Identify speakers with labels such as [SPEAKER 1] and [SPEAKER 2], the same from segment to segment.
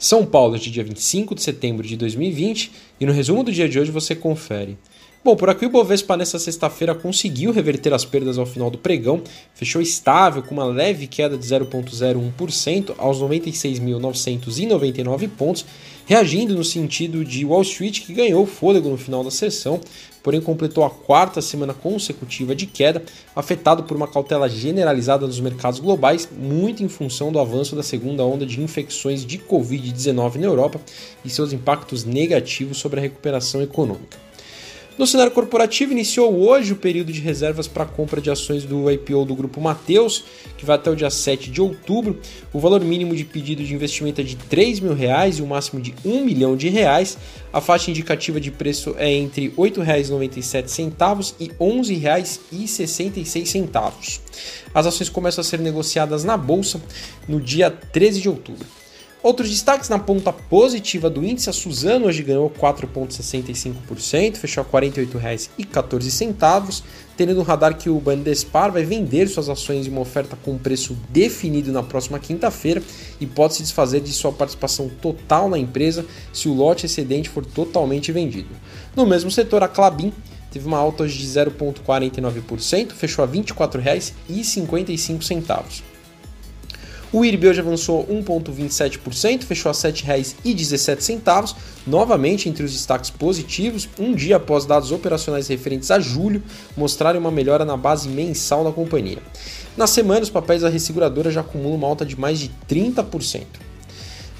[SPEAKER 1] São Paulo de dia 25 de setembro de 2020 e no resumo do dia de hoje você confere. Bom, por aqui o Bovespa nessa sexta-feira conseguiu reverter as perdas ao final do pregão, fechou estável com uma leve queda de 0,01% aos 96.999 pontos, reagindo no sentido de Wall Street que ganhou fôlego no final da sessão, porém completou a quarta semana consecutiva de queda, afetado por uma cautela generalizada nos mercados globais, muito em função do avanço da segunda onda de infecções de Covid-19 na Europa e seus impactos negativos sobre a recuperação econômica. No cenário corporativo, iniciou hoje o período de reservas para compra de ações do IPO do Grupo Mateus, que vai até o dia 7 de outubro. O valor mínimo de pedido de investimento é de 3 mil reais e o máximo de 1 milhão de reais. A faixa indicativa de preço é entre R$ 8,97 e R$ 11,66. As ações começam a ser negociadas na Bolsa no dia 13 de outubro. Outros destaques na ponta positiva do índice, a Suzano hoje ganhou 4,65%, fechou a R$ 48,14, tendo no radar que o Bandespar vai vender suas ações em uma oferta com preço definido na próxima quinta-feira e pode se desfazer de sua participação total na empresa se o lote excedente for totalmente vendido. No mesmo setor, a Clabin teve uma alta hoje de 0,49%, fechou a R$ 24,55. O IRB hoje avançou 1,27%, fechou a R$ 7,17, novamente entre os destaques positivos, um dia após dados operacionais referentes a julho mostrarem uma melhora na base mensal da companhia. Na semana, os papéis da resseguradora já acumulam uma alta de mais de 30%.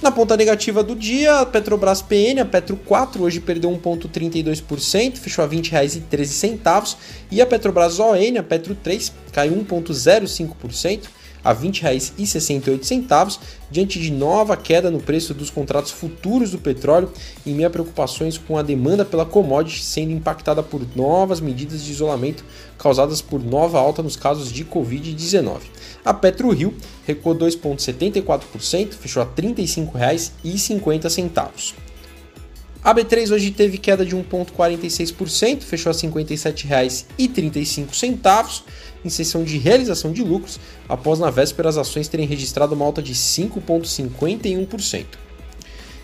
[SPEAKER 1] Na ponta negativa do dia, a Petrobras PN, a Petro 4, hoje perdeu 1,32%, fechou a R$ 20,13, e a Petrobras ON, a Petro 3, caiu 1,05%, a R$ 20,68, diante de nova queda no preço dos contratos futuros do petróleo, em meio a preocupações com a demanda pela commodity sendo impactada por novas medidas de isolamento causadas por nova alta nos casos de Covid-19. A PetroRio recuou 2,74%, fechou a R$ 35,50. A B3 hoje teve queda de 1,46%, fechou a R$ 57,35 em sessão de realização de lucros, após na véspera as ações terem registrado uma alta de 5,51%.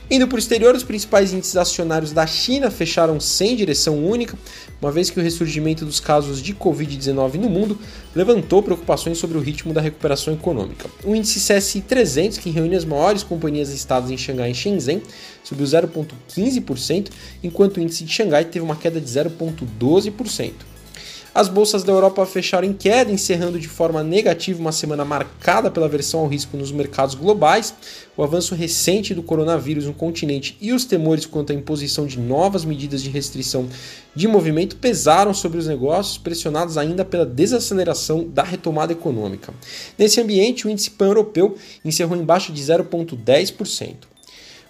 [SPEAKER 1] Indo para o exterior, os principais índices acionários da China fecharam sem direção única, uma vez que o ressurgimento dos casos de Covid-19 no mundo levantou preocupações sobre o ritmo da recuperação econômica. O índice CSI 300, que reúne as maiores companhias listadas em Xangai e Shenzhen, subiu 0,15%, enquanto o índice de Xangai teve uma queda de 0,12%. As bolsas da Europa fecharam em queda, encerrando de forma negativa uma semana marcada pela aversão ao risco nos mercados globais, o avanço recente do coronavírus no continente e os temores quanto à imposição de novas medidas de restrição de movimento pesaram sobre os negócios, pressionados ainda pela desaceleração da retomada econômica. Nesse ambiente, o índice pan-europeu encerrou em baixa de 0,10%.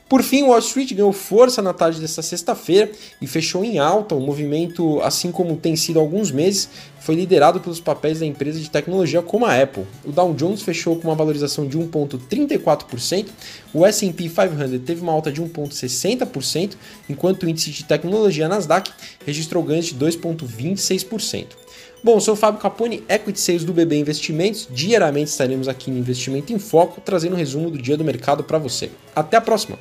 [SPEAKER 1] Por fim, Wall Street ganhou força na tarde desta sexta-feira e fechou em alta. O movimento, assim como tem sido há alguns meses, foi liderado pelos papéis da empresa de tecnologia como a Apple. O Dow Jones fechou com uma valorização de 1,34%, o S&P 500 teve uma alta de 1,60%, enquanto o índice de tecnologia Nasdaq registrou ganhos de 2,26%. Bom, sou o Fábio Capone, Equity Sales do BB Investimentos. Diariamente estaremos aqui no Investimento em Foco, trazendo um resumo do dia do mercado para você. Até a próxima!